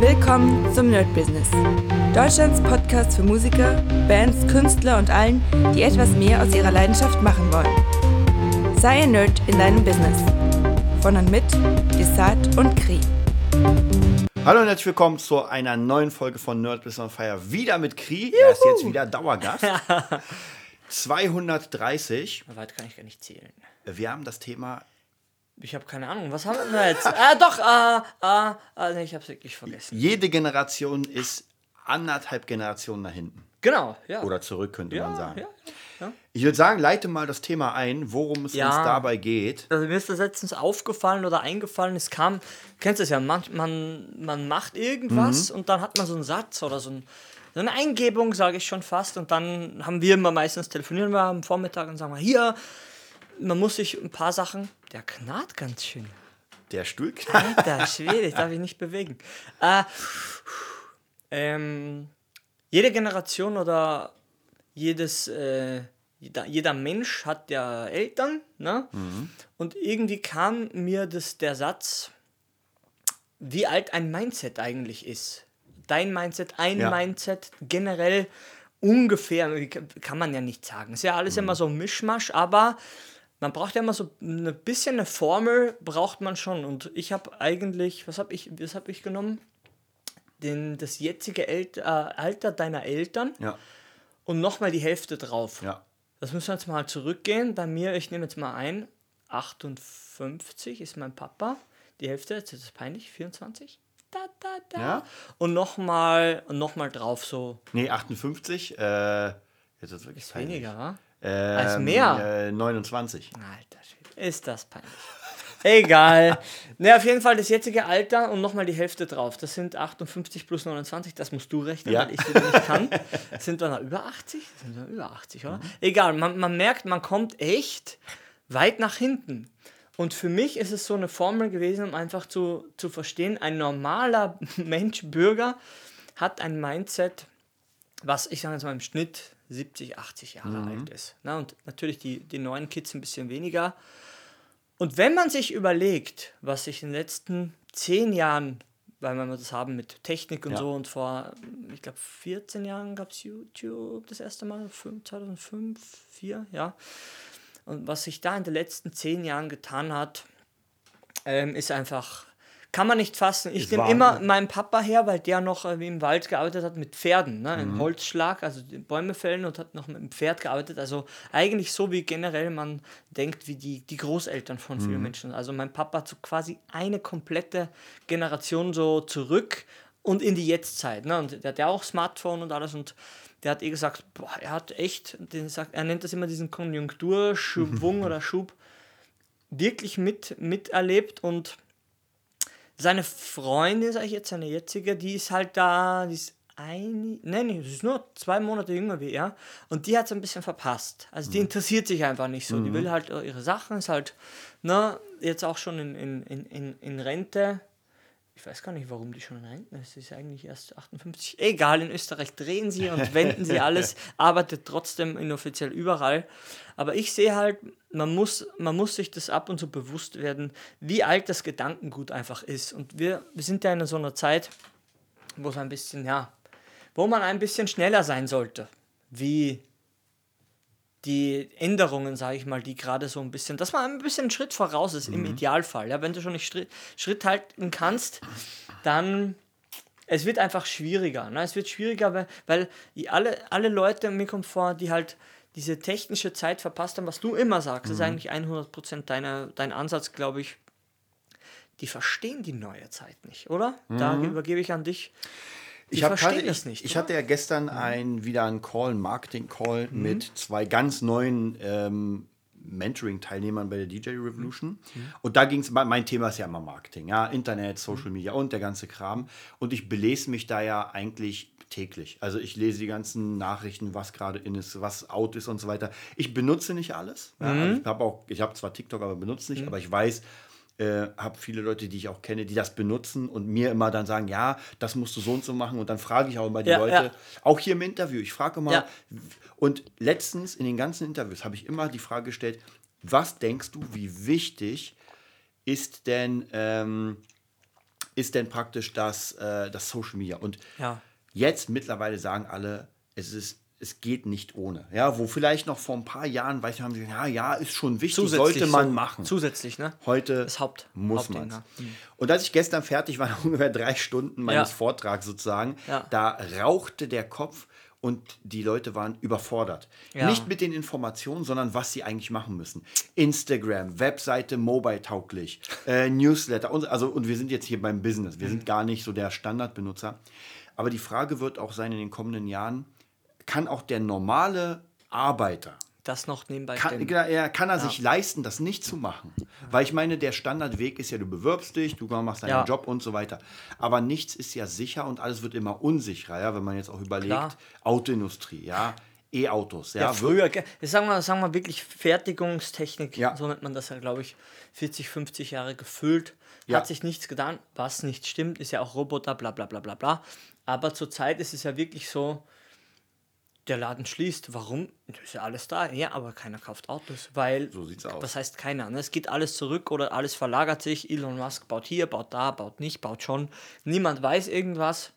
Willkommen zum Nerd Business. Deutschlands Podcast für Musiker, Bands, Künstler und allen, die etwas mehr aus ihrer Leidenschaft machen wollen. Sei ein Nerd in deinem Business. Von und mit Desart und Kri. Hallo und herzlich willkommen zu einer neuen Folge von Nerd Business on Fire. Wieder mit Kri. Er ist jetzt wieder Dauergast. 230. Weit kann ich gar nicht zählen. Wir haben das Thema Ich habe keine Ahnung. Was haben wir jetzt? ah, doch. Ah, ah, ah, nee, ich habe es wirklich vergessen. Jede Generation ist anderthalb Generationen nach hinten. Genau, ja. Oder zurück, könnte ja, man sagen. Ja, ja. Ich würde sagen, leite mal das Thema ein, worum es uns dabei geht. Also mir ist das letztens aufgefallen oder eingefallen, es kam, kennst du es ja, man, man, man macht irgendwas Mhm. und dann hat man so einen Satz oder so, ein, so eine Eingebung, sage ich schon fast, und dann haben wir immer meistens, telefonieren wir am Vormittag und sagen wir, hier, man muss sich ein paar Sachen, der knarrt ganz schön. Der Stuhl Alter Schwede, ich darf ich nicht bewegen. Äh, ähm, jede Generation oder jedes, äh, jeder, jeder Mensch hat ja Eltern, ne? Und irgendwie kam mir das, der Satz, wie alt ein Mindset eigentlich ist. Dein Mindset, ein Ja. Mindset, generell ungefähr, kann man ja nicht sagen. Ist ja alles immer so ein Mischmasch, aber man braucht ja immer so ein bisschen eine Formel, braucht man schon. Und ich habe eigentlich, was habe ich, was habe ich genommen? Den, das jetzige El äh, Alter deiner Eltern Ja, und nochmal die Hälfte drauf. ja. Das müssen wir jetzt mal zurückgehen. Bei mir, ich nehme jetzt mal ein, 58 ist mein Papa. Die Hälfte, jetzt ist es peinlich, 24. Da, da, da. Ja. Und nochmal noch mal drauf, so Nee, 58. Äh, jetzt ist wirklich peinlich. weniger, wa? Ähm, Als mehr. Äh, 29. Alter Schwede, ist das peinlich. Egal. Ne, auf jeden Fall das jetzige Alter und nochmal die Hälfte drauf. Das sind 58 plus 29, das musst du rechnen, Ja. weil ich wieder nicht kann. Sind wir noch über 80? Sind wir über 80, oder? Egal, man, man merkt, man kommt echt weit nach hinten. Und für mich ist es so eine Formel gewesen, um einfach zu, zu verstehen, ein normaler Mensch, Bürger, hat ein Mindset, was ich sage jetzt mal im Schnitt 70, 80 Jahre alt ist. Na, und natürlich die, die neuen Kids ein bisschen weniger. Und wenn man sich überlegt, was sich in den letzten zehn Jahren, weil wir das haben mit Technik und Ja. so und vor, ich glaube, 14 Jahren gab es YouTube das erste Mal, fünf- 2005, 2004, ja. Und was sich da in den letzten zehn Jahren getan hat, ähm, ist einfach, kann man nicht fassen. Ich nehme immer meinen Papa her, weil der noch äh, wie im Wald gearbeitet hat mit Pferden, ne? Mhm. im Holzschlag, also die Bäume fällen und hat noch mit dem Pferd gearbeitet. Also eigentlich so, wie generell man denkt, wie die, die Großeltern von Mhm. vielen Menschen. Also mein Papa hat so quasi eine komplette Generation so zurück und in die Jetztzeit. Ne? Und der hat ja auch Smartphone und alles und der hat eh gesagt, boah, er hat echt, den sagt, er nennt das immer diesen Konjunkturschwung oder Schub, wirklich mit, miterlebt und seine Freundin, sage ich jetzt, seine jetzige, die ist halt da, die ist ein, nein, nee, sie ist nur zwei Monate jünger wie er und die hat es ein bisschen verpasst. Also die interessiert sich einfach nicht so. Die will halt ihre Sachen, ist halt, ne, jetzt auch schon in, in, in, in Rente. Ich weiß gar nicht, warum die schon in Rente ist. Sie ist eigentlich erst 58. Egal, in Österreich drehen sie und wenden sie alles, arbeitet trotzdem inoffiziell überall. Aber ich sehe halt, man muss, man muss sich das ab und zu bewusst werden, wie alt das Gedankengut einfach ist. Und wir, wir sind ja in so einer Zeit, wo es ein bisschen, ja, wo man ein bisschen schneller sein sollte. Wie die Änderungen, sage ich mal, die gerade so ein bisschen, dass man ein bisschen einen Schritt voraus ist, im Idealfall. Ja, wenn du schon nicht Schritt, Schritt halten kannst, dann es wird einfach schwieriger. Ne? Es wird schwieriger, weil, weil alle, alle Leute, mir kommt vor, die halt diese technische Zeit verpasst haben, was du immer sagst, das ist eigentlich 100% deine, dein Ansatz, glaube ich. Die verstehen die neue Zeit nicht, oder? Da übergebe ich an dich. Ich, hatte, das ich, nicht. ich oder? hatte ja gestern ein, wieder einen Call, einen Marketing-Call Mhm. mit zwei ganz neuen ähm, Mentoring-Teilnehmern bei der DJ Revolution. Mhm. Und da ging es, mein Thema ist ja immer Marketing, ja, Internet, Social Media und der ganze Kram. Und ich belese mich da ja eigentlich täglich. Also ich lese die ganzen Nachrichten, was gerade in ist, was out ist und so weiter. Ich benutze nicht alles. Ja, Mhm. also ich habe auch, ich habe zwar TikTok, aber benutze nicht, aber ich weiß, äh, habe viele Leute, die ich auch kenne, die das benutzen und mir immer dann sagen, ja, das musst du so und so machen. Und dann frage ich auch immer die Ja, Leute, ja. auch hier im Interview, ich frage immer, Ja. und letztens in den ganzen Interviews habe ich immer die Frage gestellt, was denkst du, wie wichtig ist denn ähm, ist denn praktisch das, äh, das Social Media. Und jetzt mittlerweile sagen alle, es ist es geht nicht ohne. Ja, wo vielleicht noch vor ein paar Jahren, weiß ich, haben sie gesagt, ja, ja, ist schon wichtig, sollte man so, machen. Zusätzlich, ne? Heute Das Haupt- muss man ja. Und als ich gestern fertig war, ungefähr drei Stunden meines Ja. Vortrags sozusagen, Ja. da rauchte der Kopf und die Leute waren überfordert. Ja. Nicht mit den Informationen, sondern was sie eigentlich machen müssen. Instagram, Webseite, mobile tauglich, äh, Newsletter. Und, also, und wir sind jetzt hier beim Business. Wir sind gar nicht so der Standardbenutzer. Aber die Frage wird auch sein in den kommenden Jahren, kann auch der normale Arbeiter, Das noch nebenbei kann, genau, er kann er sich leisten, das nicht zu machen. Weil ich meine, der Standardweg ist ja, du bewirbst dich, du machst deinen Ja. Job und so weiter. Aber nichts ist ja sicher und alles wird immer unsicherer, ja, wenn man jetzt auch überlegt, Klar. Autoindustrie, ja, E-Autos, ja, Ja, früher, sagen wir, sagen wir wirklich Fertigungstechnik, Ja. so nennt man das ja, glaube ich, 40, 50 Jahre gefüllt. Ja. Hat sich nichts getan, was nicht stimmt, ist ja auch Roboter, bla bla bla bla bla. Aber zurzeit ist es ja wirklich so, der Laden schließt. Warum? Das ist ja alles da. Ja, aber keiner kauft Autos, weil. So sieht's aus. Was heißt keiner? Ne? Es geht alles zurück oder alles verlagert sich. Elon Musk baut hier, baut da, baut nicht, baut schon. Niemand weiß irgendwas.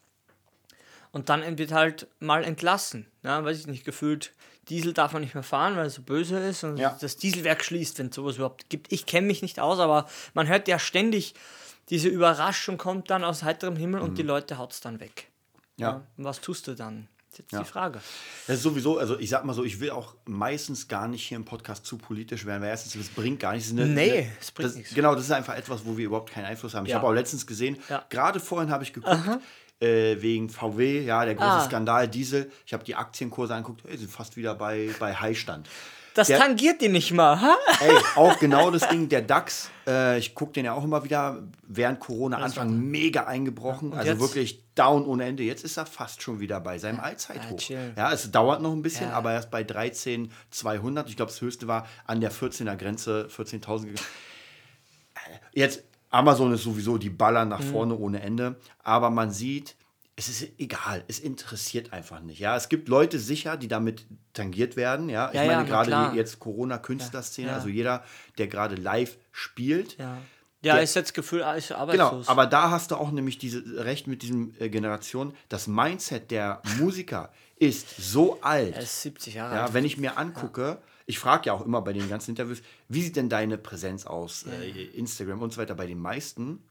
Und dann wird halt mal entlassen. Ja, weiß ich nicht, gefühlt, Diesel darf man nicht mehr fahren, weil es so böse ist und Ja. das Dieselwerk schließt, wenn es sowas überhaupt gibt. Ich kenne mich nicht aus, aber man hört ja ständig, diese Überraschung kommt dann aus heiterem Himmel und die Leute haut es dann weg. Mhm. Ja. Und was tust du dann? Das ist jetzt Ja. die Frage. Das ist sowieso, also ich sag mal so, ich will auch meistens gar nicht hier im Podcast zu politisch werden, weil erstens, das bringt gar nichts. Eine- Nee, eine- es bringt das, nichts. Genau, das ist einfach etwas, wo wir überhaupt keinen Einfluss haben. Ich Ja. habe auch letztens gesehen, Ja. gerade vorhin habe ich geguckt, äh, wegen VW, ja, der große Ah. Skandal, Diesel. Ich habe die Aktienkurse angeguckt, hey, sind fast wieder bei, bei Highstand. Das Der- tangiert die nicht mal, ha? Ey, auch genau das Ding, der DAX, äh, ich gucke den ja auch immer wieder, während Corona Anfang mega eingebrochen, also jetzt? wirklich down ohne Ende. Jetzt ist er fast schon wieder bei seinem Allzeithoch. chill. Ja, es dauert noch ein bisschen, Ja. aber erst bei 13.200. Ich glaube, das höchste war an der 14er Grenze, 14.000. gegangen. Jetzt, Amazon ist sowieso, die ballern nach vorne ohne Ende, aber man sieht, es ist egal, es interessiert einfach nicht. Ja, es gibt Leute sicher, die damit tangiert werden. Ja, ich Ja, ja, meine na gerade jetzt Corona-Künstlerszene, Ja, ja. also jeder, der gerade live spielt. Ja. Ja, Der- ist jetzt Gefühl, ist Genau, arbeitslos. aber da hast du auch nämlich diese recht mit diesem äh, Generation. Das Mindset der Musiker ist so alt. er ist 70 Jahre Ja, alt. wenn ich mir angucke, ich frage ja auch immer bei den ganzen Interviews, wie sieht denn deine Präsenz aus, äh, Instagram und so weiter, bei den meisten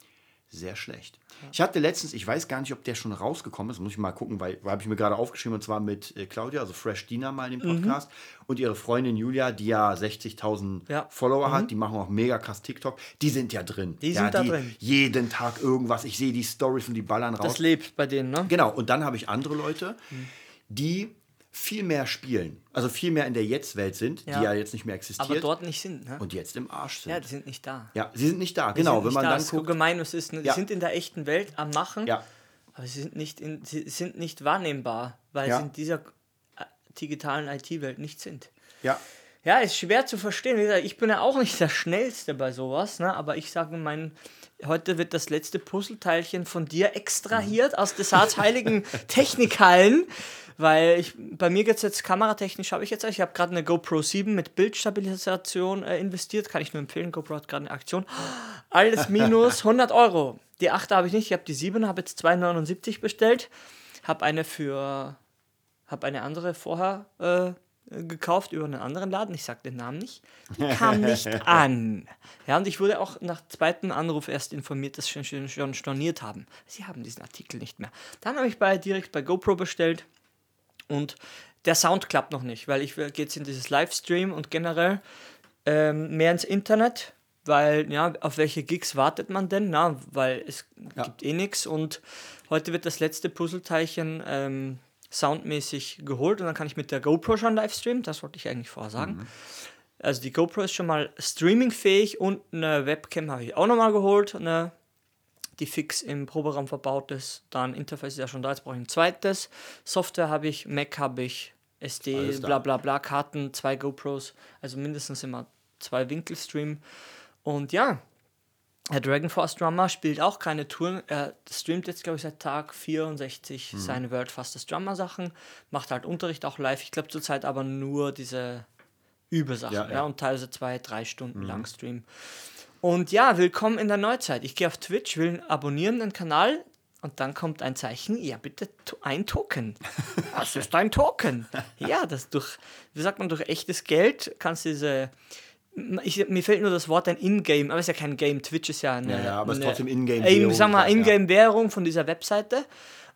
sehr schlecht. Ich hatte letztens, ich weiß gar nicht, ob der schon rausgekommen ist, muss ich mal gucken, weil, weil habe ich mir gerade aufgeschrieben, und zwar mit äh, Claudia, also Fresh Dina mal in dem Mhm. Podcast und ihre Freundin Julia, die ja 60.000 Ja. Mhm. Follower hat, die machen auch mega krass TikTok, die sind ja drin. Die ja, sind da drin. Jeden Tag irgendwas, ich sehe die Stories und die ballern raus. das lebt bei denen, ne? Genau, und dann habe ich andere Leute, die viel mehr spielen, also viel mehr in der Jetzt-Welt sind, Ja. die ja jetzt nicht mehr existiert Aber dort nicht sind, ne? und jetzt im Arsch sind. Ja, Ja, die sind nicht da. sie sind nicht da, Die genau. Wenn man da. dann so guckt, gemein, was ist. Ne? Ja. Die sind in der echten Welt am Machen, ja, aber sie sind nicht, in, sie sind nicht wahrnehmbar, weil Ja. sie in dieser äh, digitalen IT-Welt nicht sind. ja, Ja, ist schwer zu verstehen. Ich bin ja auch nicht der Schnellste bei sowas, ne? aber ich sage, mein, heute wird das letzte Puzzleteilchen von dir extrahiert aus des heiligen Technikhallen, weil ich, bei mir geht es jetzt kameratechnisch, habe ich jetzt, ich habe gerade eine GoPro 7 mit Bildstabilisation äh, investiert, kann ich nur empfehlen, GoPro hat gerade eine Aktion. Alles minus 100 Euro. Die 8 habe ich nicht, ich habe die 7, habe jetzt 2,79 bestellt, habe eine für habe eine andere vorher äh, gekauft über einen anderen Laden. Ich sage den Namen nicht. Die kam nicht an. Ja, und ich wurde auch nach zweiten Anruf erst informiert, dass sie schon, schon storniert haben. Sie haben diesen Artikel nicht mehr. Dann habe ich bei, direkt bei GoPro bestellt und der Sound klappt noch nicht, weil ich gehe jetzt in dieses Livestream und generell ähm, mehr ins Internet, weil, ja, auf welche Gigs wartet man denn? Na, weil es Ja. gibt eh nichts und heute wird das letzte Puzzleteilchen ähm, soundmäßig geholt und dann kann ich mit der GoPro schon livestreamen, das wollte ich eigentlich vorher sagen. Also die GoPro ist schon mal streamingfähig und eine Webcam habe ich auch nochmal geholt, eine, die fix im Proberaum verbaut ist. Dann Interface ist ja schon da, jetzt brauche ich ein zweites. Software habe ich, Mac habe ich, SD, bla bla bla, Karten, zwei GoPros, also mindestens immer zwei Winkelstream. Und ja, der Dragon Force Drummer spielt auch keine Touren. Er streamt jetzt, glaube ich, seit Tag 64 Mhm. seine World Fastest Drummer Sachen, macht halt Unterricht auch live. Ich glaube zurzeit aber nur diese Übesachen, Ja, ja, ja. Mhm. und teilweise zwei, drei Stunden lang Stream. Und ja, willkommen in der Neuzeit. Ich gehe auf Twitch, will abonnieren den Kanal und dann kommt ein Zeichen, ja bitte ein Token. Was ist ein Token? Ja, das durch, wie sagt man, durch echtes Geld kannst du diese, ich, mir fällt nur das Wort ein Ingame, aber es ist ja kein Game, Twitch ist ja eine, Ja, ja, aber es ist trotzdem Ingame Eben, Währung, Sag mal, ja. Ingame-Währung von dieser Webseite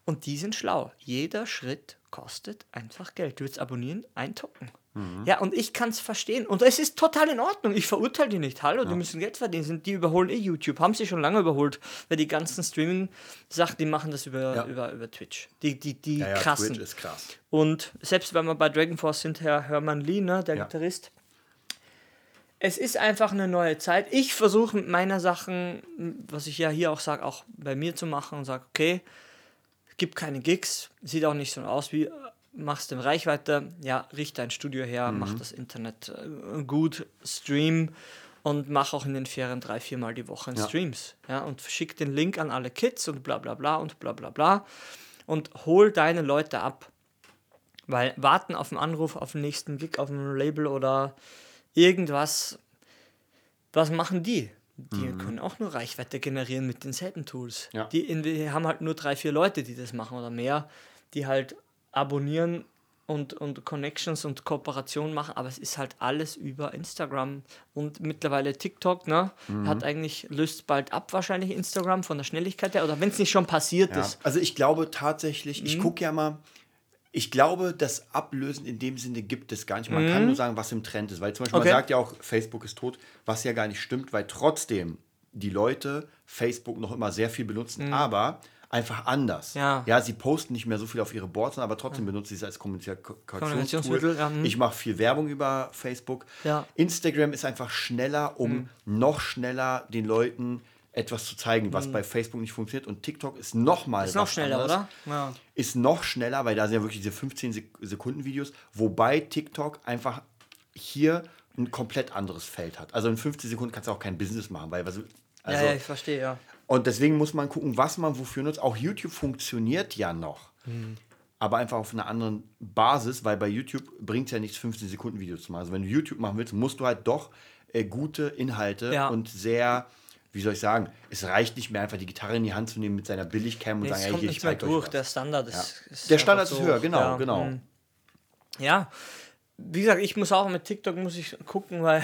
und die sind schlau. Jeder Schritt kostet einfach Geld. Du willst abonnieren, ein Token. Mhm. Ja, und ich kann es verstehen. Und es ist total in Ordnung. Ich verurteile die nicht. Hallo, die müssen Geld verdienen. Sind- Die überholen eh YouTube. Haben sie schon lange überholt. Weil die ganzen Streaming-Sachen, die machen das über, Ja. über, über Twitch. Die, die, die Ja, ja, krassen. Twitch ist krass. Und selbst wenn wir bei Dragon Force sind, Herr Hermann Lee, ne, der Ja. Gitarrist, es ist einfach eine neue Zeit. Ich versuche mit meiner Sachen, was ich ja hier auch sage, auch bei mir zu machen und sage, okay, es gibt keine Gigs, sieht auch nicht so aus wie, machst du Reichweite, ja, richte ein Studio her, mach das Internet äh, gut, stream und mach auch in den Ferien drei, viermal die Woche Ja. Streams. Ja, und schick den Link an alle Kids und bla bla bla und bla bla bla und hol deine Leute ab. Weil warten auf einen Anruf, auf den nächsten Gig, auf ein Label oder irgendwas, was machen die? Die können auch nur Reichweite generieren mit denselben Tools. Ja. Die, in, wir haben halt nur drei, vier Leute, die das machen oder mehr, die halt abonnieren und, und Connections und Kooperation machen, aber es ist halt alles über Instagram und mittlerweile TikTok, ne? Hat eigentlich, löst bald ab wahrscheinlich Instagram von der Schnelligkeit her, oder wenn es nicht schon passiert Ja. ist. Also ich glaube tatsächlich, Mhm. ich gucke ja mal, ich glaube, das Ablösen in dem Sinne gibt es gar nicht. Man kann nur sagen, was im Trend ist. Weil zum Beispiel, Mhm. Okay. man sagt ja auch, Facebook ist tot, was ja gar nicht stimmt, weil trotzdem die Leute Facebook noch immer sehr viel benutzen, aber einfach anders. Mhm. Ja. ja, sie posten nicht mehr so viel auf ihre Boards, aber trotzdem benutzen sie es als. Kommunikationsmittel, ja, hm. Ich mache viel Werbung über Facebook. Ja. Instagram ist einfach schneller, um noch schneller den Leuten etwas zu zeigen, was bei Facebook nicht funktioniert. Und TikTok ist noch mal. Ist noch schneller, anderes. oder? Ja. Ist noch schneller, weil da sind ja wirklich diese 15 Sek Sekunden Videos, wobei TikTok einfach hier ein komplett anderes Feld hat. Also in 15 Sekunden kannst du auch kein Business machen, weil also, ja, ja, ich verstehe, ja. Und deswegen muss man gucken, was man wofür nutzt. Auch YouTube funktioniert ja noch. Hm. Aber einfach auf einer anderen Basis, weil bei YouTube bringt es ja nichts, 15 Sekunden Videos zu machen. Also wenn du YouTube machen willst, musst du halt doch äh, gute Inhalte Ja. und sehr, wie soll ich sagen, es reicht nicht mehr einfach die Gitarre in die Hand zu nehmen mit seiner Billigcam und Nee, sagen, ja, kommt hier, ich nicht mehr durch. Der Standard ist. ist Der Standard ist höher, genau, genau. mm. Ja, wie gesagt, ich muss auch mit TikTok muss ich gucken, weil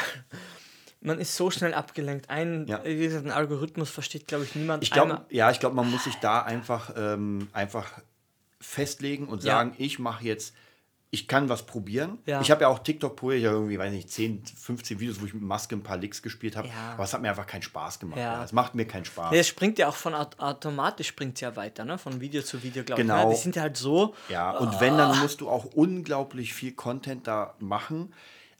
man ist so schnell abgelenkt. Ein, Ja. wie gesagt, ein Algorithmus versteht, glaube ich, niemand. Ich glaube, ja, ich glaube, man muss sich da einfach, ähm, einfach festlegen und Ja. sagen, ich mache jetzt, ich kann was probieren. Ja. Ich habe ja auch TikTok probiert, ja irgendwie, weiß nicht, 10, 15 Videos, wo ich mit Maske ein paar Licks gespielt habe. Ja. Aber es hat mir einfach keinen Spaß gemacht. Ja. Ja. Es macht mir keinen Spaß. Nee, es springt ja auch von aut automatisch springt ja weiter, ne? Von Video zu Video, glaube ich. Genau. Ne? Die sind ja halt so. Ja, und wenn, dann musst du auch unglaublich viel Content da machen.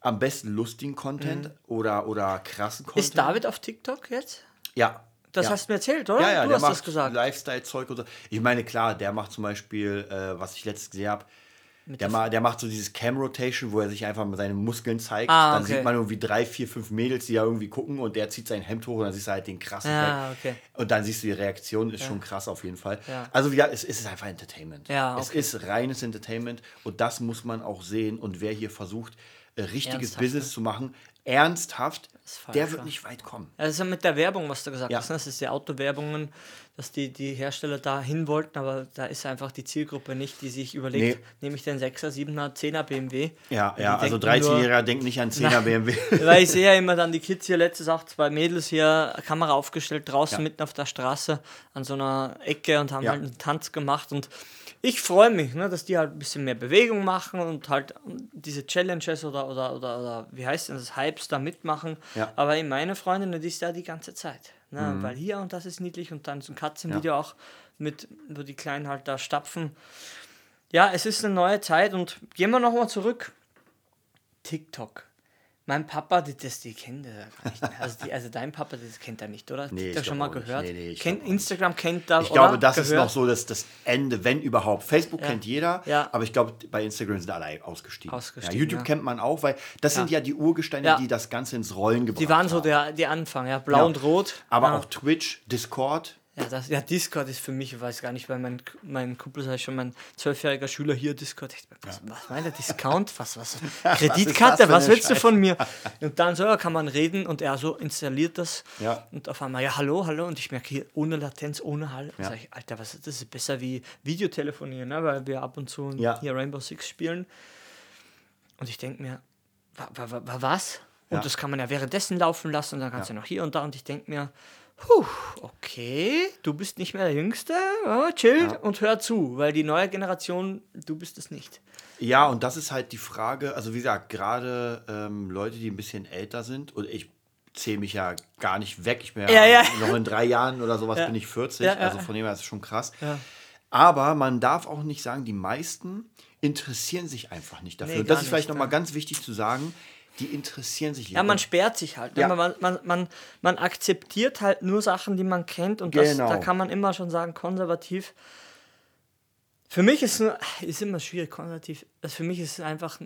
Am besten lustigen Content oder, oder krassen Content. Mhm. Ist David auf TikTok jetzt? Ja. Das ja. hast du mir erzählt, oder? Ja, ja, du hast das gesagt. Lifestyle-Zeug und so. Ich meine, klar, der macht zum Beispiel, äh, was ich letztens gesehen habe, der, ma der macht so dieses Cam-Rotation, wo er sich einfach mal seine Muskeln zeigt. Ah, Dann okay. sieht man irgendwie drei, vier, fünf Mädels, die da irgendwie gucken und der zieht sein Hemd hoch und dann siehst du halt den krassen Ah, okay. Und dann siehst du die Reaktion, ist schon krass auf jeden Fall. Ja. Also ja, es, es ist einfach Entertainment. Ja, Es okay. ist reines Entertainment und das muss man auch sehen. Und wer hier versucht, richtiges Ernsthaft, Business ne? zu machen, ernsthaft, falsch, der wird ja. nicht weit kommen. Also mit der Werbung, was du gesagt Ja. hast, ne? das ist die Autowerbungen, dass die, die Hersteller da hin wollten, aber da ist einfach die Zielgruppe nicht, die sich überlegt, Nee. nehme ich den 6er, 7er, 10er BMW. Ja, ja, also denken nur- 13-Jähriger denkt nicht an 10er BMW. Weil ich sehe ja immer dann die Kids hier, letztes auch zwei Mädels hier, Kamera aufgestellt, draußen Ja. mitten auf der Straße an so einer Ecke und haben halt einen Tanz gemacht und ich freue mich, ne, dass die halt ein bisschen mehr Bewegung machen und halt diese Challenges oder, oder, oder, oder wie heißt denn das, Hypes da mitmachen. Ja. Mhm. Aber in meine Freundin, die ist da die ganze Zeit. Ne, Weil hier und das ist niedlich und dann so ein Katzenvideo auch mit, wo die Kleinen halt da stapfen. Ja, es ist eine neue Zeit und gehen wir nochmal zurück. TikTok. Mein Papa, die, das, die kennt er gar nicht mehr. Also, die, also dein Papa, das kennt er nicht, oder? Nee, ich schon mal gehört? Nee, nee, kennt, Instagram kennt da, Ich glaube, das ist Gehört? noch so das, das Ende, wenn überhaupt. Facebook kennt jeder, Ja. aber ich glaube, bei Instagram sind alle ausgestiegen. Ausgestiegen, ja, YouTube ja. kennt man auch, weil das sind ja die Urgesteine, Ja. die das Ganze ins Rollen gebracht Die waren so haben. der, die Anfang, ja, blau Ja. und rot. Aber ja. auch Twitch, Discord, Ja, das, ja, Discord ist für mich, ich weiß gar nicht, weil mein, mein Kumpel sei schon mein zwölfjähriger Schüler hier Discord. Was, was meint der Discount? Was, was? Kreditkarte? was eine willst du von mir? Und dann so, ja, kann man reden und er so installiert das. Ja. Und auf einmal, ja, hallo, hallo. Und ich merke hier, ohne Latenz, ohne Hall. Ja. Ich, Alter, was ist das? ist besser wie Videotelefonieren, ne? weil wir ab und zu Ja. hier Rainbow Six spielen. Und ich denke mir, wa, wa, wa, wa, was? Und Ja. das kann man ja währenddessen laufen lassen und dann kannst du noch hier und da. Und ich denke mir, puh, okay, du bist nicht mehr der Jüngste, ja, chill und hör zu, weil die neue Generation, du bist es nicht. Ja, und das ist halt die Frage, also wie gesagt, gerade ähm, Leute, die ein bisschen älter sind, und ich zähle mich ja gar nicht weg, ich bin ja, Ja, ja. noch in drei Jahren oder sowas Ja. bin ich 40, Ja, ja. also von dem her ist es schon krass. Ja. Aber man darf auch nicht sagen, die meisten interessieren sich einfach nicht dafür. Nee, und das ist vielleicht nochmal ja. ganz wichtig zu sagen, die interessieren sich Ja, man sperrt sich halt. ne? Ja. Man, man, man, man akzeptiert halt nur Sachen, die man kennt und das, Genau. da kann man immer schon sagen, konservativ. Für mich ist ist immer schwierig, konservativ. Also für mich ist es einfach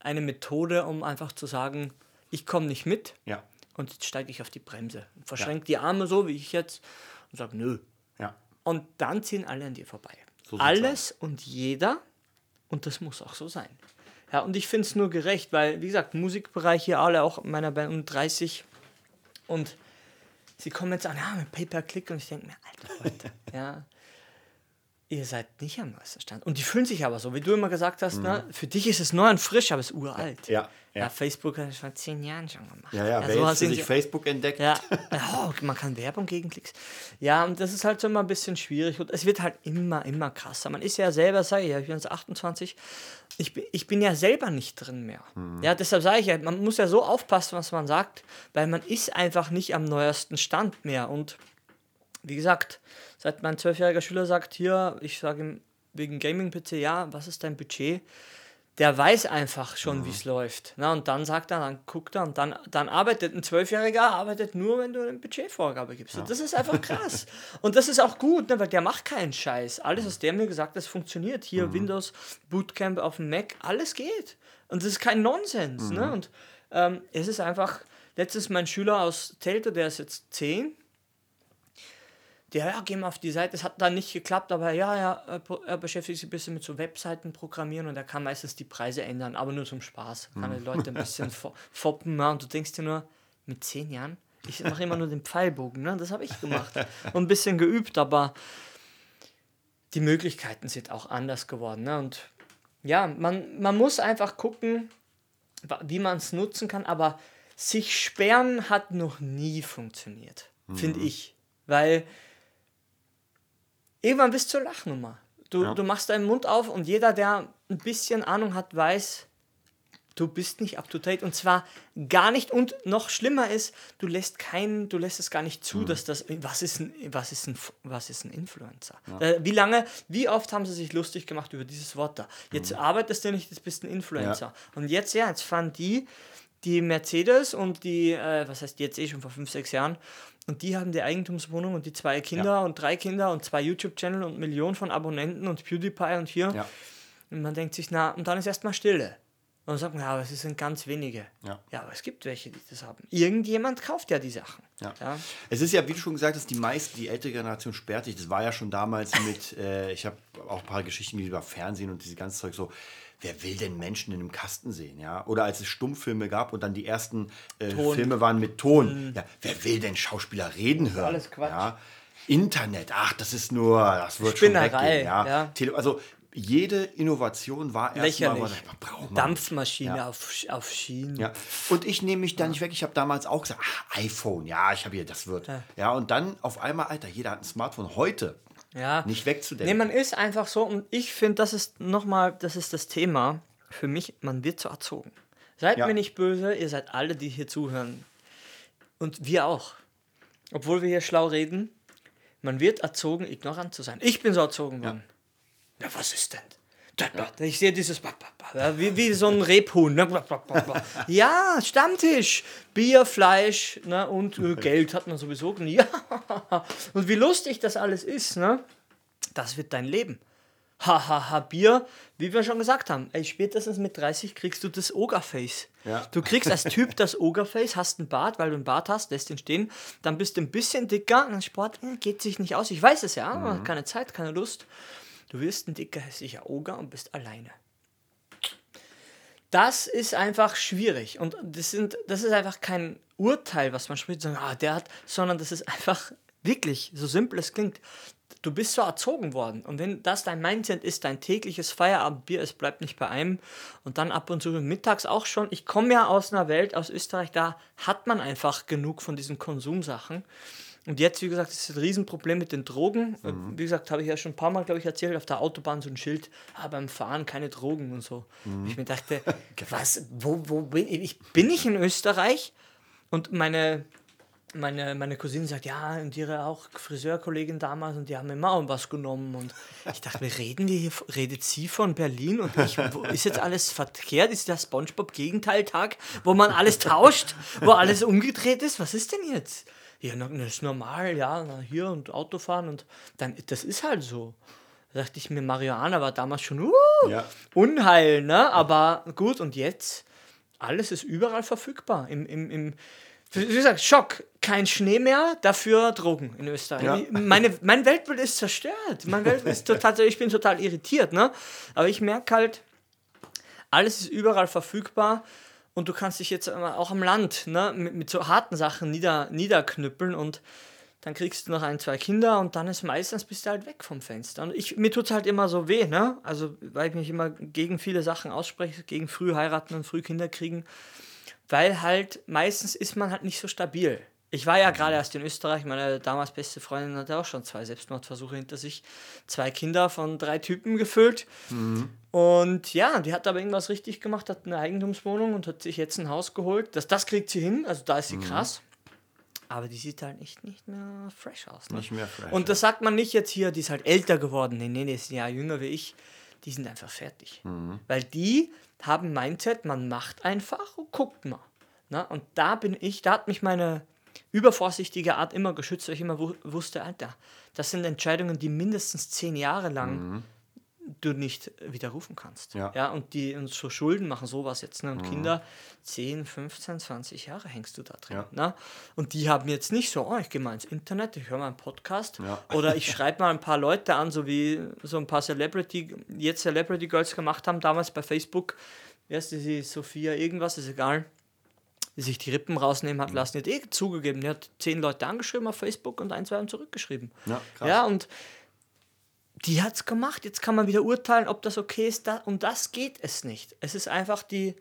eine Methode, um einfach zu sagen, ich komme nicht mit Ja, und jetzt steige ich auf die Bremse. Verschränke die Arme so, wie ich jetzt und sage, nö. ja. Und dann ziehen alle an dir vorbei. So Alles und jeder. Und das muss auch so sein. Ja, und ich finde es nur gerecht, weil, wie gesagt, Musikbereich hier alle, auch in meiner Band um 30. Und sie kommen jetzt an, ja, mit Pay-Per-Click. Und ich denke mir, alter Leute, ja, ihr seid nicht am neuesten Stand. Und die fühlen sich aber so, wie du immer gesagt hast, ne, für dich ist es neu und frisch, aber es ist uralt. Mhm. Ja, Ja, ja. Facebook hat es vor zehn Jahren schon gemacht. Ja, ja, wer so sind sich sie- Facebook entdeckt, ja, oh, man kann Werbung gegen Klicks. Ja, und das ist halt so immer ein bisschen schwierig und es wird halt immer, immer krasser. Man ist ja selber, sage ich ja, ich bin jetzt 28, ich, bin- ich bin ja selber nicht drin mehr. Ja, deshalb sage ich ja, man muss ja so aufpassen, was man sagt, weil man ist einfach nicht am neuesten Stand mehr. Und wie gesagt, seit mein zwölfjähriger Schüler sagt, hier, ich sage ihm wegen Gaming-PC, ja, was ist dein Budget? der weiß einfach schon, wie es läuft. Na, und dann sagt er, dann guckt er und dann, dann arbeitet ein Zwölfjähriger, arbeitet nur, wenn du eine Budgetvorgabe gibst. Und das ist einfach krass. und das ist auch gut, ne, weil der macht keinen Scheiß. Alles, was der mir gesagt hat, funktioniert. Hier Windows, Bootcamp auf dem Mac, alles geht. Und das ist kein Nonsens. Ne? Und ähm, es ist einfach, letztens mein Schüler aus Telto, der ist jetzt 10, der, ja, geh mal auf die Seite. Es hat dann nicht geklappt, aber ja, ja, er beschäftigt sich ein bisschen mit so Webseiten programmieren und er kann meistens die Preise ändern, aber nur zum Spaß. Kann die Leute ein bisschen fo- foppen ja, und du denkst dir nur, mit zehn Jahren? Ich mache immer nur den Pfeilbogen, ne? das habe ich gemacht. Und ein bisschen geübt, aber die Möglichkeiten sind auch anders geworden. Ne? Und ja, man, man muss einfach gucken, wie man es nutzen kann, aber sich sperren hat noch nie funktioniert, finde ich. Weil irgendwann bist du zur Lachnummer. Du, Ja. du machst deinen Mund auf und jeder, der ein bisschen Ahnung hat, weiß, du bist nicht up to date und zwar gar nicht und noch schlimmer ist, du lässt keinen, du lässt es gar nicht Mhm. zu, dass das was ist ein was ist ein was ist ein Influencer? Äh, wie lange, wie oft haben sie sich lustig gemacht über dieses Wort da? Jetzt Mhm. arbeitest du nicht, jetzt bist ein Influencer. Und jetzt ja, jetzt fahren die die Mercedes und die, äh, was heißt die jetzt eh schon vor fünf, sechs Jahren, und die haben die Eigentumswohnung und die zwei Kinder und drei Kinder und zwei YouTube-Channel und Millionen von Abonnenten und PewDiePie und hier. Ja. Und man denkt sich, na, und dann ist erstmal Stille. Und dann sagt man, ja, aber es sind ganz wenige. Ja. aber es gibt welche, die das haben. Irgendjemand kauft ja die Sachen. Ja. Ja. Es ist ja, wie du schon gesagt hast, die meisten, die ältere Generation sperrt sich. Das war ja schon damals mit, äh, ich habe auch ein paar Geschichten über Fernsehen und dieses ganze Zeug so. Wer will denn Menschen in einem Kasten sehen, ja? Oder als es Stummfilme gab und dann die ersten äh. Filme waren mit Ton. Ja, wer will denn Schauspieler reden hören? alles Quatsch. Ja? Internet, ach, das ist nur, das wird Spinnerei, schon weggehen, ja. ja. Tele also jede Innovation war erstmal, Lächerlich. braucht man Dampfmaschine Ja. auf, auf Schienen. ja. Und ich nehme mich da nicht weg. Ich habe damals auch gesagt, ach, iPhone, ja, ich habe hier, das wird. Ja. und dann auf einmal, Alter, jeder hat ein Smartphone. Heute Ja. nicht Nee, wegzudenken. man ist einfach so und ich finde, das ist nochmal, das ist das Thema für mich, man wird so erzogen. Seid Ja. mir nicht böse, ihr seid alle, die hier zuhören. Und wir auch. Obwohl wir hier schlau reden, man wird erzogen, ignorant zu sein. Ich bin so erzogen worden. Ja, was ist denn? Ich sehe dieses wie, wie so ein Rebhuhn. Ne? Ja, Stammtisch. Bier, Fleisch ne? und äh, Geld hat man sowieso. Ja. Und wie lustig das alles ist, ne? das wird dein Leben. hahaha, Bier, wie wir schon gesagt haben, ey, spätestens mit 30 kriegst du das Ogerface. Ja. Du kriegst als Typ das Ogerface, hast einen Bart, weil du einen Bart hast, lässt ihn stehen, dann bist du ein bisschen dicker, und Sport äh, geht sich nicht aus. Ich weiß es ja, aber keine Zeit, keine Lust. Du wirst ein dicker, hässlicher Oger und bist alleine. Das ist einfach schwierig und das, sind, das ist einfach kein Urteil, was man spricht, sagen, ah, der hat, sondern das ist einfach wirklich, so simpel es klingt, du bist so erzogen worden. Und wenn das dein Mindset ist, dein tägliches Feierabendbier, es bleibt nicht bei einem und dann ab und zu mittags auch schon. Ich komme ja aus einer Welt, aus Österreich, da hat man einfach genug von diesen Konsumsachen. Und jetzt, wie gesagt, ist das Riesenproblem mit den Drogen. Wie gesagt, habe ich ja schon ein paar Mal, glaube ich, erzählt, auf der Autobahn so ein Schild, ah, beim Fahren keine Drogen und so. Ich mir dachte, was, wo, wo bin ich? Bin ich in Österreich? Und meine, meine, meine Cousine sagt, ja, und ihre auch Friseurkollegin damals, und die haben immer auch was genommen. Und ich dachte mir, reden wir hier, redet sie von Berlin und ich, wo, ist jetzt alles verkehrt? Ist der Spongebob-Gegenteiltag, wo man alles tauscht, wo alles umgedreht ist? Was ist denn jetzt? Ja, na, das ist normal, ja, na, hier und Autofahren und dann, das ist halt so. Da dachte ich mir, Marihuana war damals schon uh, Ja. Unheil, ne? Aber gut, und jetzt, alles ist überall verfügbar. Im, im, im, wie gesagt, Schock, kein Schnee mehr, dafür Drogen in Österreich. Ja. Meine, mein Weltbild ist zerstört. Mein Weltbild ist total, ich bin total irritiert, ne? Aber ich merke halt, alles ist überall verfügbar und du kannst dich jetzt auch am Land ne, mit, mit so harten Sachen nieder, niederknüppeln und dann kriegst du noch ein, zwei Kinder und dann ist meistens bist du halt weg vom Fenster. Und ich, mir tut es halt immer so weh, ne? Also, weil ich mich immer gegen viele Sachen ausspreche, gegen früh heiraten und früh Kinder kriegen, weil halt meistens ist man halt nicht so stabil. Ich war ja gerade erst in Österreich, meine damals beste Freundin hatte auch schon zwei Selbstmordversuche hinter sich, zwei Kinder von drei Typen gefüllt. Und ja, die hat aber irgendwas richtig gemacht, hat eine Eigentumswohnung und hat sich jetzt ein Haus geholt. Das, das kriegt sie hin, also da ist sie krass. Aber die sieht halt nicht, nicht mehr fresh aus. Ne? Nicht mehr fresh, Und das sagt man nicht jetzt hier, die ist halt älter geworden. Nee, nee, die ist ein Jahr jünger wie ich. Die sind einfach fertig. Weil die haben Mindset, man macht einfach und guckt mal. Ne? Und da bin ich, da hat mich meine übervorsichtige Art immer geschützt, weil ich immer wu wusste, Alter, das sind Entscheidungen, die mindestens zehn Jahre lang du nicht widerrufen kannst. Ja. ja und die uns so Schulden machen, sowas jetzt. Ne? Und Kinder, 10, 15, 20 Jahre hängst du da drin. Ja. Ne? Und die haben jetzt nicht so, oh, ich gehe mal ins Internet, ich höre mal einen Podcast Ja. oder ich schreibe mal ein paar Leute an, so wie so ein paar Celebrity, jetzt Celebrity Girls gemacht haben, damals bei Facebook. Heißt die, Sophia, irgendwas, ist egal die sich die Rippen rausnehmen hat lassen, die hat eh zugegeben. Die hat zehn Leute angeschrieben auf Facebook und ein, zwei haben zurückgeschrieben. Ja, krass. ja und die hat es gemacht. Jetzt kann man wieder urteilen, ob das okay ist. Da, um das geht es nicht. Es ist einfach die.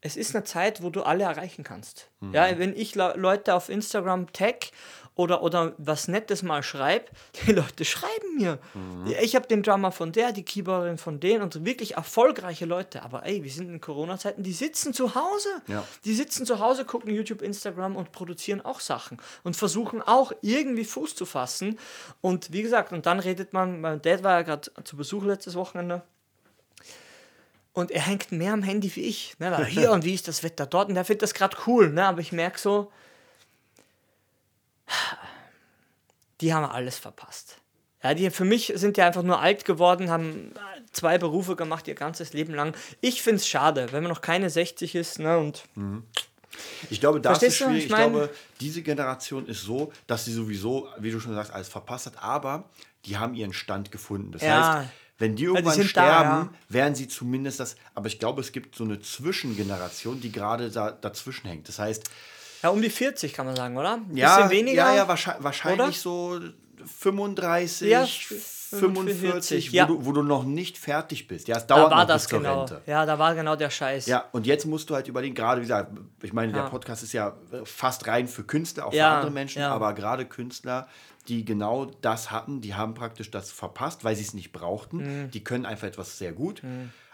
Es ist eine Zeit, wo du alle erreichen kannst. Mhm. Ja, wenn ich Le Leute auf Instagram tag oder, oder was Nettes mal schreibe, die Leute schreiben mir. Mhm. Ich habe den Drummer von der, die Keyboarderin von denen und wirklich erfolgreiche Leute. Aber ey, wir sind in Corona-Zeiten, die sitzen zu Hause. Ja. Die sitzen zu Hause, gucken YouTube, Instagram und produzieren auch Sachen und versuchen auch irgendwie Fuß zu fassen. Und wie gesagt, und dann redet man, mein Dad war ja gerade zu Besuch letztes Wochenende. Und er hängt mehr am Handy wie ich. Ne? Weil hier und wie ist das Wetter dort? Und er findet das gerade cool. Ne? Aber ich merke so, die haben alles verpasst. Ja, die für mich sind die einfach nur alt geworden, haben zwei Berufe gemacht ihr ganzes Leben lang. Ich finde es schade, wenn man noch keine 60 ist. Ne? Und Ich glaube, das Verstehst ist du? schwierig. Ich Ich, mein- glaube, diese Generation ist so, dass sie sowieso, wie du schon sagst, alles verpasst hat, aber die haben ihren Stand gefunden. Das Ja. heißt, wenn die die irgendwann da, sterben, ja. werden sie zumindest das. Aber ich glaube, es gibt so eine Zwischengeneration, die gerade da, dazwischen hängt. Das heißt, ja, um die 40 kann man sagen, oder? ja, Bisschen weniger. ja, ja wahrscheinlich, wahrscheinlich so 35, Ja, 45, 45, wo, ja. du, wo du noch nicht fertig bist. Ja, es da dauert war noch das bis zur genau. Rente. Ja, da war genau der Scheiß. Ja, und jetzt musst du halt überlegen, gerade wie gesagt, ich meine, Ja. der Podcast ist ja fast rein für Künstler, auch für andere Menschen, aber gerade Künstler, die genau das hatten, die haben praktisch das verpasst, weil sie es nicht brauchten. Mhm. Die können einfach etwas sehr gut,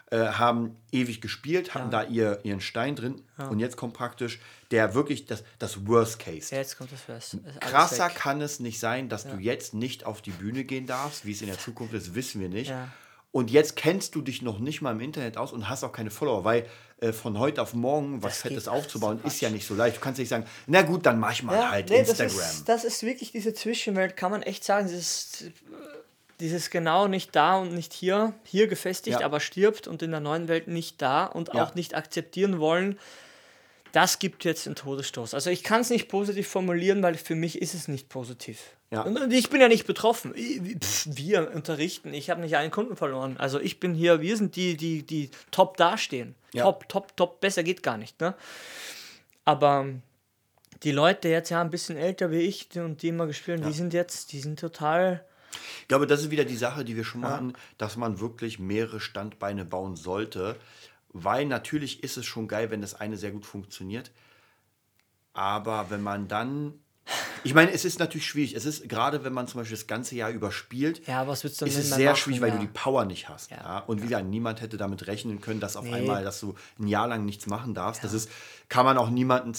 äh, haben ewig gespielt, hatten da ihr, ihren Stein drin und jetzt kommt praktisch der wirklich das, das Worst Case. Ja, jetzt kommt das alles Krasser kann es nicht sein, dass du jetzt nicht auf die Bühne gehen darfst. Wie es in der Zukunft ist, wissen wir nicht. Ja. Und jetzt kennst du dich noch nicht mal im Internet aus und hast auch keine Follower, weil äh, von heute auf morgen was Das Fettes aufzubauen, ist ja nicht so leicht. Du kannst nicht sagen, na gut, dann mach ich mal halt nee, Instagram. Das ist, das ist wirklich diese Zwischenwelt, kann man echt sagen. Das ist, dieses genau nicht da und nicht hier, hier gefestigt, Ja. aber stirbt und in der neuen Welt nicht da und Ja. auch nicht akzeptieren wollen, das gibt jetzt einen Todesstoß. Also ich kann es nicht positiv formulieren, weil für mich ist es nicht positiv. Ja. Und ich bin ja nicht betroffen. Pff, wir unterrichten, ich habe nicht einen Kunden verloren. Also ich bin hier, wir sind die, die, die top dastehen. Ja. Top, top, top, besser geht gar nicht. Ne? Aber die Leute jetzt ja ein bisschen älter wie ich und die immer gespielt haben, die sind jetzt, die sind total... Ich glaube, das ist wieder die Sache, die wir schon mal hatten, dass man wirklich mehrere Standbeine bauen sollte. Weil natürlich ist es schon geil, wenn das eine sehr gut funktioniert. Aber wenn man dann. Ich meine, es ist natürlich schwierig. Es ist gerade, wenn man zum Beispiel das ganze Jahr überspielt, Ja, was willst du denn ist es sehr machen, schwierig, weil ja. du die Power nicht hast. Ja. Ja. Und wie gesagt, niemand hätte damit rechnen können, dass auf Nee. einmal, dass du ein Jahr lang nichts machen darfst. Das ist, kann man auch niemanden.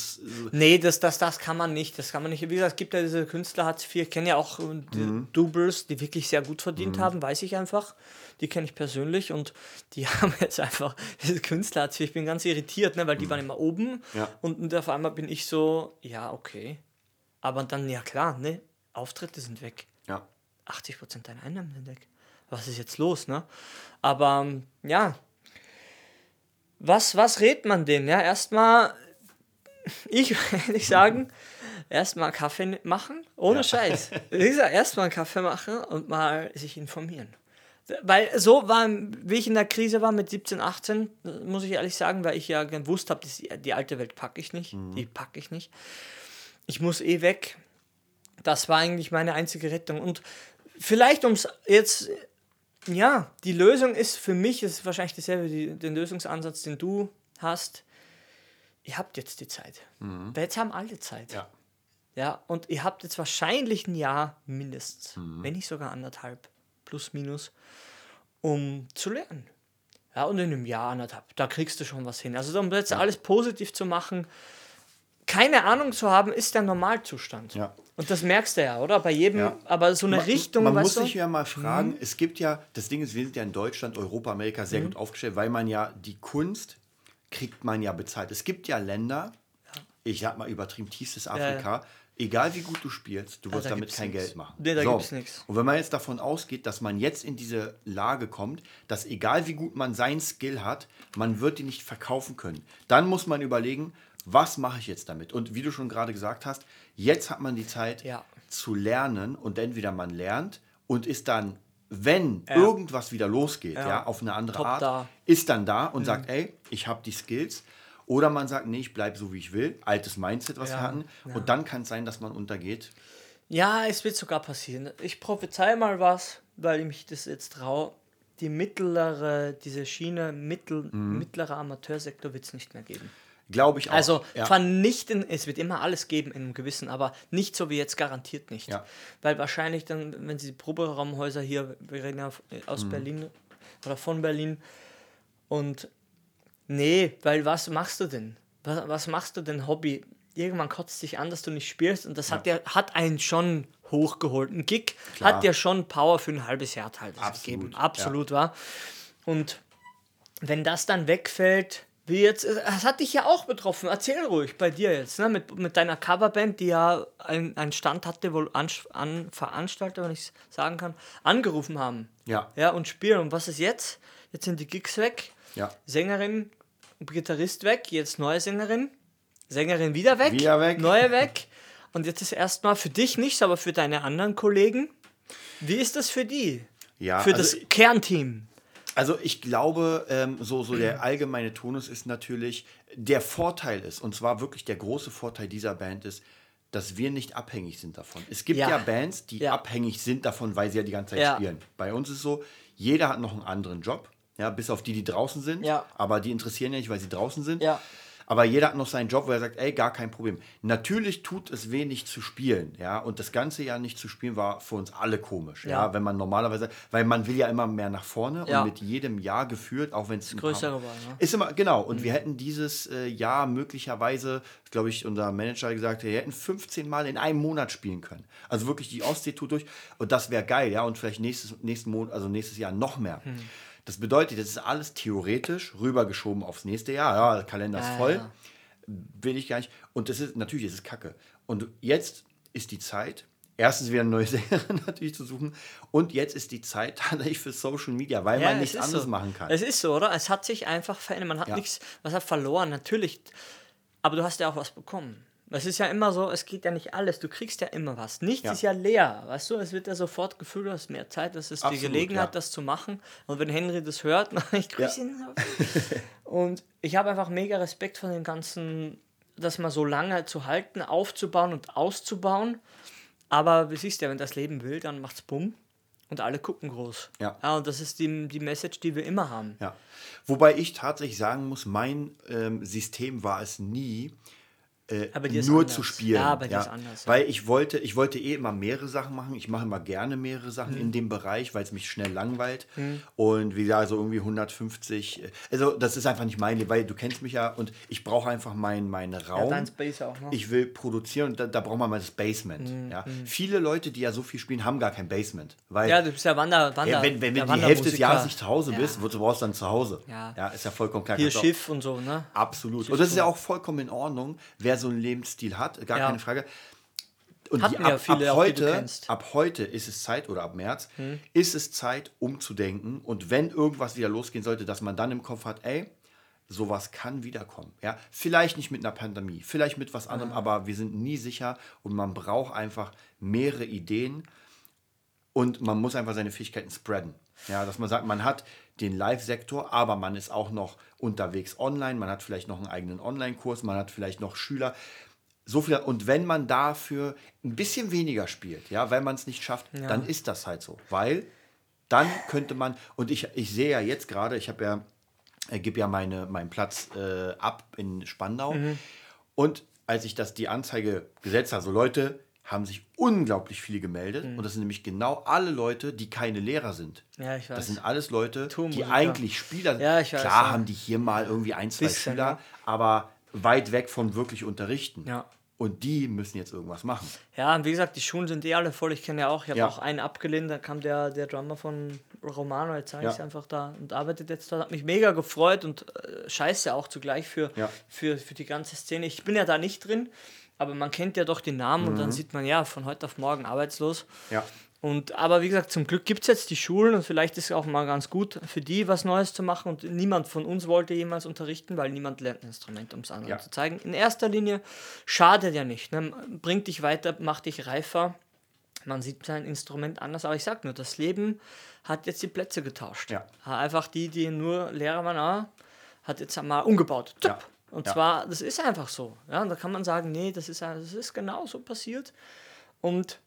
Nee, das, das, das kann man nicht. Das kann man nicht. Wie gesagt, es gibt ja diese Künstler Hartz IV, ich kenne ja auch äh, die Mhm. Doubles, die wirklich sehr gut verdient haben, weiß ich einfach. Die kenne ich persönlich und die haben jetzt einfach diese Künstler IV. Ich bin ganz irritiert, ne, weil die waren immer oben Mhm. Und, und auf einmal bin ich so, ja, okay. Aber dann, ja klar, ne, Auftritte sind weg. Ja. 80% deiner Einnahmen sind weg. Was ist jetzt los, ne? Aber ähm, ja, was, was rät man denen? Ja, erstmal, ich würde sagen, erstmal Kaffee machen, ohne Scheiß. Wie gesagt, erstmal Kaffee machen und mal sich informieren. Weil so war, wie ich in der Krise war mit 17, 18, muss ich ehrlich sagen, weil ich ja gewusst habe, die, die alte Welt packe ich nicht, die packe ich nicht. Ich muss eh weg. Das war eigentlich meine einzige Rettung. Und vielleicht, um es jetzt, ja, die Lösung ist für mich, ist wahrscheinlich dasselbe, die, den Lösungsansatz, den du hast. Ihr habt jetzt die Zeit. Weil jetzt haben alle Zeit. Ja. Ja, und ihr habt jetzt wahrscheinlich ein Jahr mindestens, Mhm. wenn nicht sogar anderthalb, plus minus, um zu lernen. Ja, und in einem Jahr, anderthalb, da kriegst du schon was hin. Also, um jetzt alles positiv zu machen, keine Ahnung zu haben, ist der Normalzustand. Ja. Und das merkst du ja, oder? Bei jedem, Ja. aber so eine Man- Richtung, Man muss du? Mhm. sich ja mal fragen, es gibt ja, das Ding ist, wir sind ja in Deutschland, Europa, Amerika sehr gut aufgestellt, weil man ja die Kunst kriegt man ja bezahlt. Es gibt ja Länder, ich sag mal übertrieben, tiefstes Afrika, egal wie gut du spielst, du wirst da damit kein nix. Geld machen. Nee, da gibt's nix. Und wenn man jetzt davon ausgeht, dass man jetzt in diese Lage kommt, dass egal wie gut man seinen Skill hat, man wird ihn nicht verkaufen können, dann muss man überlegen, was mache ich jetzt damit? Und wie du schon gerade gesagt hast, jetzt hat man die Zeit Ja. zu lernen und entweder man lernt und ist dann, wenn irgendwas wieder losgeht, ja. auf eine andere Top Art, da. Mhm. ist dann da und sagt, ey, ich habe die Skills. Oder man sagt, nee, ich bleibe so, wie ich will. Altes Mindset, was wir Ja, hatten. Und dann kann es sein, dass man untergeht. Ja, es wird sogar passieren. Ich prophezei mal was, weil ich mich das jetzt traue. Die mittlere, diese Schiene, mittel, Mhm. mittlerer Amateursektor wird es nicht mehr geben. Glaube ich auch. Also ja. vernichten, es wird immer alles geben in einem gewissen, aber nicht so wie jetzt garantiert nicht. Ja. Weil wahrscheinlich dann, wenn sie Proberaumhäuser hier, wir reden ja aus Mhm. Berlin oder von Berlin und nee, weil was machst du denn? Was, was machst du denn Hobby? Irgendwann kotzt dich an, dass du nicht spielst und das hat ja hat einen schon hochgeholt. Ein Gig Klar. hat ja schon Power für ein halbes Jahr Absolut, gegeben. Absolut, war. Und wenn das dann wegfällt, wie jetzt, das hat dich ja auch betroffen. Erzähl ruhig bei dir jetzt, ne? mit, mit deiner Coverband, die ja einen, einen Stand hatte, wo an, an Veranstalter, wenn ich es sagen kann, angerufen haben. Ja. Ja, und spielen. Und was ist jetzt? Jetzt sind die Gigs weg. Ja. Sängerin, Gitarrist weg, jetzt neue Sängerin. Sängerin wieder weg. Wieder weg. Neue weg. Und jetzt ist erstmal für dich nicht, aber für deine anderen Kollegen. Wie ist das für die? Ja, für also- das Kernteam. Also ich glaube, ähm, so, so der allgemeine Tonus ist natürlich, der Vorteil ist, und zwar wirklich der große Vorteil dieser Band ist, dass wir nicht abhängig sind davon. Es gibt ja, Ja. Bands, die Ja. abhängig sind davon, weil sie ja die ganze Zeit Ja. spielen. Bei uns ist so, jeder hat noch einen anderen Job, ja, bis auf die, die draußen sind, aber die interessieren ja nicht, weil sie draußen sind. Ja. Aber jeder hat noch seinen Job, wo er sagt, ey, gar kein Problem. Natürlich tut es wenig zu spielen, ja. Und das ganze Jahr nicht zu spielen war für uns alle komisch, ja. Ja. Wenn man normalerweise, weil man will ja immer mehr nach vorne Ja. und mit jedem Jahr gefühlt, auch wenn es größer geworden, ne? Ist immer, genau. Und wir hätten dieses äh, Jahr möglicherweise, glaube ich, unser Manager hat gesagt, wir hätten 15 Mal in einem Monat spielen können. Also wirklich die Ostsee-Tour durch. Und das wäre geil, ja. Und vielleicht nächstes, nächsten Monat, also nächstes Jahr noch mehr. Hm. Das bedeutet, das ist alles theoretisch rübergeschoben aufs nächste Jahr. Ja, der Kalender ist Ja, voll. ja. Will ich gar nicht. Und das ist natürlich, es ist Kacke. Und jetzt ist die Zeit, erstens wieder eine neue Sängerin natürlich zu suchen. Und jetzt ist die Zeit tatsächlich für Social Media, weil Ja, man nichts anderes so. machen kann. Es ist so, oder? Es hat sich einfach verändert. Man hat Ja. nichts, was hat verloren, natürlich. Aber du hast ja auch was bekommen. Es ist ja immer so, es geht ja nicht alles. Du kriegst ja immer was. Nichts Ja. ist ja leer, weißt du? Es wird ja sofort gefüllt, du hast mehr Zeit, das ist die Gelegenheit, ja. das zu machen. Und wenn Henry das hört, ich grüße Ja. ihn. Und ich habe einfach mega Respekt von dem ganzen, das mal so lange zu halten, aufzubauen und auszubauen. Aber du siehst ja, wenn das Leben will, dann macht's bumm und alle gucken groß. Ja. ja und das ist die, die Message, die wir immer haben. Ja. Wobei ich tatsächlich sagen muss, mein ähm, System war es nie, äh, Aber nur zu spielen. Ja, bei dir ist anders, ja. Weil ich wollte, ich wollte eh immer mehrere Sachen machen. Ich mache immer gerne mehrere Sachen Mhm. in dem Bereich, weil es mich schnell langweilt. Und wie gesagt, so irgendwie 150. äh, Also das ist einfach nicht meine, weil du kennst mich ja und ich brauche einfach meinen meinen Raum. dein Space auch, ne? Ich will produzieren und da, da braucht man mal das Basement. Ja. Viele Leute, die ja so viel spielen, haben gar kein Basement. Weil Mhm, ja, du bist ja Wander, Wander, ja, wenn, wenn, wenn du die Hälfte des. Jahres nicht zu Hause bist, Ja. wozu brauchst du dann zu Hause? Ja. ist ja vollkommen klar. Hier du auch- Schiff und so, ne? Absolut. Und das ist ja auch vollkommen in Ordnung, wer so einen Lebensstil hat, gar Ja. keine Frage. Und die, ja ab, viele ab, auch, heute. Hm. ab heute ist es Zeit, oder ab März, ist es Zeit, umzudenken. Und wenn irgendwas wieder losgehen sollte, dass man dann im Kopf hat, ey, sowas kann wiederkommen. Ja? Vielleicht nicht mit einer Pandemie, vielleicht mit was anderem, aber wir sind nie sicher und man braucht einfach mehrere Ideen und man muss einfach seine Fähigkeiten spreaden. Ja, dass man sagt, man hat den Live-Sektor, aber man ist auch noch unterwegs online, man hat vielleicht noch einen eigenen Online-Kurs, man hat vielleicht noch Schüler. So viel, und wenn man dafür ein bisschen weniger spielt, ja, weil man es nicht schafft, dann ist das halt so. Weil dann könnte man, und ich, ich sehe ja jetzt gerade, ich habe ja, äh, gebe ja meine, meinen Platz äh, ab in Spandau. Und als ich das die Anzeige gesetzt habe, so Leute haben sich unglaublich viele gemeldet. Und das sind nämlich genau alle Leute, die keine Lehrer sind. Ja, ich weiß. Das sind alles Leute, die eigentlich Spieler sind. Ja, ich weiß, Klar ja. haben die hier mal irgendwie ein, zwei Bisschen, Schüler, ja. aber weit weg von wirklich unterrichten. Ja. Und die müssen jetzt irgendwas machen. Ja, und wie gesagt, die Schulen sind eh alle voll. Ich kenne ja auch, ich habe Ja. auch einen abgelehnt, da kam der, der Drummer von Romano, jetzt sage Ja. ich einfach da und arbeitet jetzt da. Hat mich mega gefreut und äh, scheiße auch zugleich für, Ja. für, für die ganze Szene. Ich bin ja da nicht drin, aber man kennt ja doch die Namen und Mhm. dann sieht man ja von heute auf morgen arbeitslos. Ja. Und, aber wie gesagt, zum Glück gibt es jetzt die Schulen und vielleicht ist es auch mal ganz gut für die was Neues zu machen. Und niemand von uns wollte jemals unterrichten, weil niemand lernt ein Instrument, um es anderen Ja. zu zeigen. In erster Linie schadet ja nicht. Ne? Bringt dich weiter, macht dich reifer. Man sieht sein Instrument anders. Aber ich sag nur, das Leben hat jetzt die Plätze getauscht. Ja. Einfach die, die nur Lehrer waren, ah, hat jetzt mal umgebaut. Zup. Ja. Und Ja. zwar, das ist einfach so. Ja, und da kann man sagen, nee, das ist, das ist genau so passiert. Und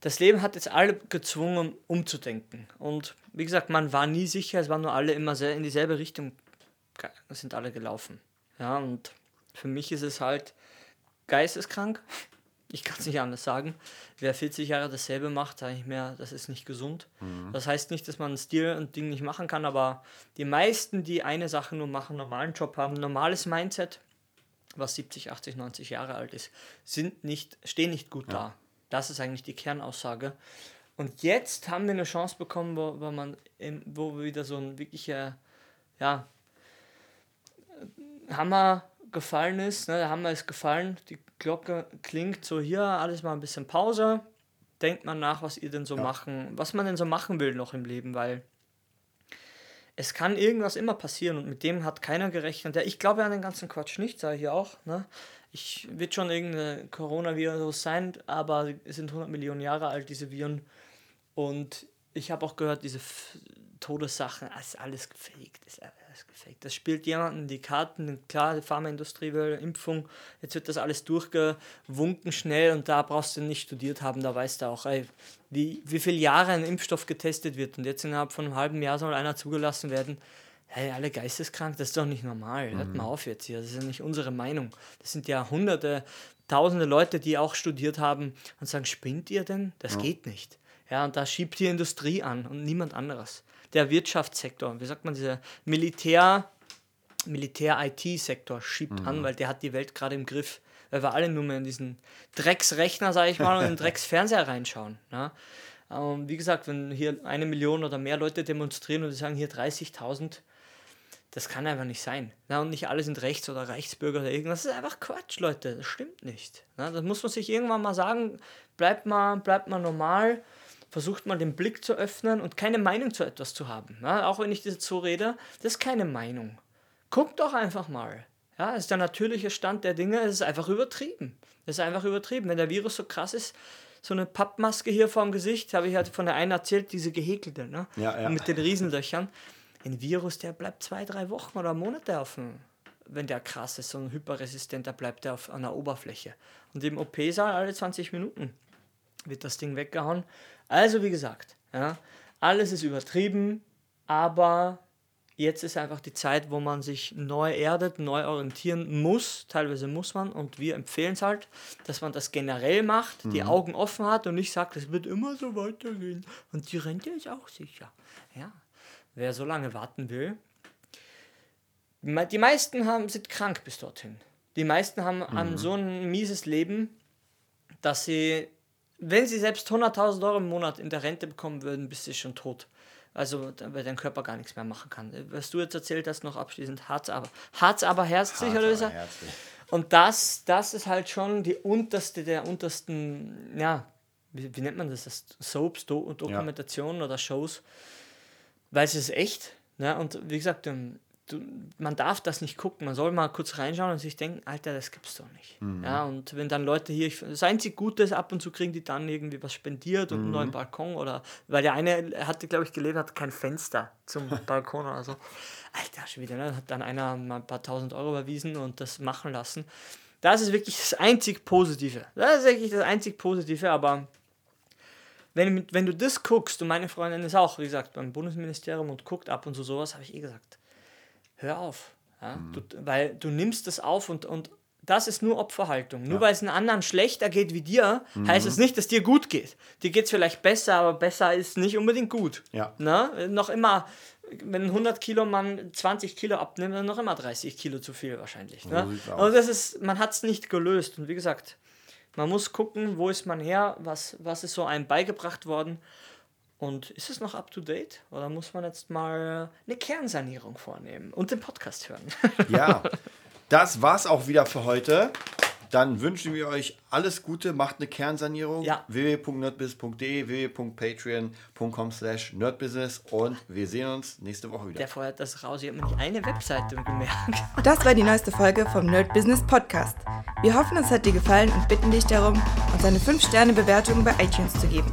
das Leben hat jetzt alle gezwungen, umzudenken. Und wie gesagt, man war nie sicher, es waren nur alle immer sehr in dieselbe Richtung, sind alle gelaufen. Ja, und für mich ist es halt geisteskrank. Ich kann es nicht anders sagen. Wer 40 Jahre dasselbe macht, sage ich mir, das ist nicht gesund. Das heißt nicht, dass man einen Stil und Ding nicht machen kann, aber die meisten, die eine Sache nur machen, einen normalen Job haben, ein normales Mindset, was 70, 80, 90 Jahre alt ist, sind nicht, stehen nicht gut da. Das ist eigentlich die Kernaussage. Und jetzt haben wir eine Chance bekommen, wo, wo man wo wieder so ein wirklicher, ja, Hammer gefallen ist. Ne? Der Hammer ist gefallen, die Glocke klingt so hier, alles mal ein bisschen Pause. Denkt man nach, was ihr denn so machen, was man denn so machen will noch im Leben, weil es kann irgendwas immer passieren und mit dem hat keiner gerechnet. Ja, ich glaube an den ganzen Quatsch nicht, sage ich auch. Ne? Ich wird schon irgendein Coronavirus sein, aber es sind 100 Millionen Jahre alt, diese Viren. Und ich habe auch gehört, diese F Todessachen, das ist alles gefaked, ist alles gefaked. Das spielt jemanden die Karten, klar, die Pharmaindustrie will Impfung, jetzt wird das alles durchgewunken schnell und da brauchst du nicht studiert haben, da weißt du auch, ey, wie, wie viele Jahre ein Impfstoff getestet wird und jetzt innerhalb von einem halben Jahr soll einer zugelassen werden. Hey, alle geisteskrank, das ist doch nicht normal. Hört mal auf jetzt hier, das ist ja nicht unsere Meinung. Das sind ja hunderte, tausende Leute, die auch studiert haben und sagen, spinnt ihr denn? Das geht nicht. Ja, und da schiebt die Industrie an und niemand anderes. Der Wirtschaftssektor, wie sagt man, dieser Militär, Militär-IT-Sektor schiebt an, weil der hat die Welt gerade im Griff. Weil wir alle nur mehr in diesen Drecksrechner, sage ich mal, und in den Drecksfernseher reinschauen. Ja? Ähm, wie gesagt, wenn hier eine Million oder mehr Leute demonstrieren und die sagen hier 30.000, Das kann einfach nicht sein. Ja, und nicht alle sind Rechts- oder Reichsbürger oder irgendwas. Das ist einfach Quatsch, Leute. Das stimmt nicht. Ja, das muss man sich irgendwann mal sagen. Bleibt mal, bleibt mal normal. Versucht mal den Blick zu öffnen und keine Meinung zu etwas zu haben. Ja, auch wenn ich das so rede, das ist keine Meinung. Guckt doch einfach mal. Ja, das ist der natürliche Stand der Dinge. Es ist einfach übertrieben. Es ist einfach übertrieben. Wenn der Virus so krass ist, so eine Pappmaske hier vorm Gesicht, habe ich halt von der einen erzählt, diese gehäkelte, ne? Ja, ja. Mit den Riesenlöchern. Ein Virus, der bleibt zwei, drei Wochen oder Monate auf dem, wenn der krass ist, so ein hyperresistenter, bleibt der auf einer Oberfläche. Und im OP-Saal alle 20 Minuten wird das Ding weggehauen. Also wie gesagt, ja, alles ist übertrieben, aber jetzt ist einfach die Zeit, wo man sich neu erdet, neu orientieren muss. Teilweise muss man und wir empfehlen es halt, dass man das generell macht, die Augen offen hat und nicht sagt, es wird immer so weitergehen und die Rente ist auch sicher. Ja, wer so lange warten will. Die meisten haben, sind krank bis dorthin. Die meisten haben, haben so ein mieses Leben, dass sie, wenn sie selbst 100.000 Euro im Monat in der Rente bekommen würden, bist sie schon tot. Also, weil dein Körper gar nichts mehr machen kann. Was du jetzt erzählt hast, noch abschließend, Harz aber. Harz aber herzlich, oder ist er? herzlich. Und das, das ist halt schon die unterste der untersten, ja, wie, wie nennt man das? das Soaps, Do Dokumentationen oder Shows. Weil es ist echt. Ne? Und wie gesagt, ähm, du, man darf das nicht gucken. Man soll mal kurz reinschauen und sich denken, Alter, das gibt's doch nicht. Ja, und wenn dann Leute hier, ich- das einzig Gute ist, ab und zu kriegen die dann irgendwie was spendiert und einen neuen Balkon oder, weil der eine hatte, glaube ich, gelebt, hat kein Fenster zum Balkon oder so. Alter, schon wieder, ne? Hat dann einer mal ein paar tausend Euro überwiesen und das machen lassen. Das ist wirklich das einzig Positive. Das ist wirklich das einzig Positive, aber wenn, wenn du das guckst, und meine Freundin ist auch, wie gesagt, beim Bundesministerium und guckt ab und zu sowas, habe ich eh gesagt, hör auf. Ja? Du, weil du nimmst das auf und, und das ist nur Opferhaltung. Nur weil es einem anderen schlechter geht wie dir, heißt es nicht, dass dir gut geht. Dir geht es vielleicht besser, aber besser ist nicht unbedingt gut. Ja. Ne? Noch immer, wenn ein 100 Kilo Mann 20 Kilo abnimmt, dann noch immer 30 Kilo zu viel wahrscheinlich. Ne? So sieht's aus. Und das ist, man hat es nicht gelöst. Und wie gesagt, man muss gucken, wo ist man her, was, was ist so einem beigebracht worden. Und ist es noch up to date? Oder muss man jetzt mal eine Kernsanierung vornehmen und den Podcast hören? Ja, das war's auch wieder für heute. Dann wünschen wir euch alles Gute, macht eine Kernsanierung. Ja. www.nerdbusiness.de, www.patreon.com slash nerdbusiness und wir sehen uns nächste Woche wieder. Der feuert das raus. Ich habe mir nicht eine Webseite gemerkt. Das war die neueste Folge vom Nerd Business Podcast. Wir hoffen, es hat dir gefallen und bitten dich darum, uns eine 5-Sterne-Bewertung bei iTunes zu geben.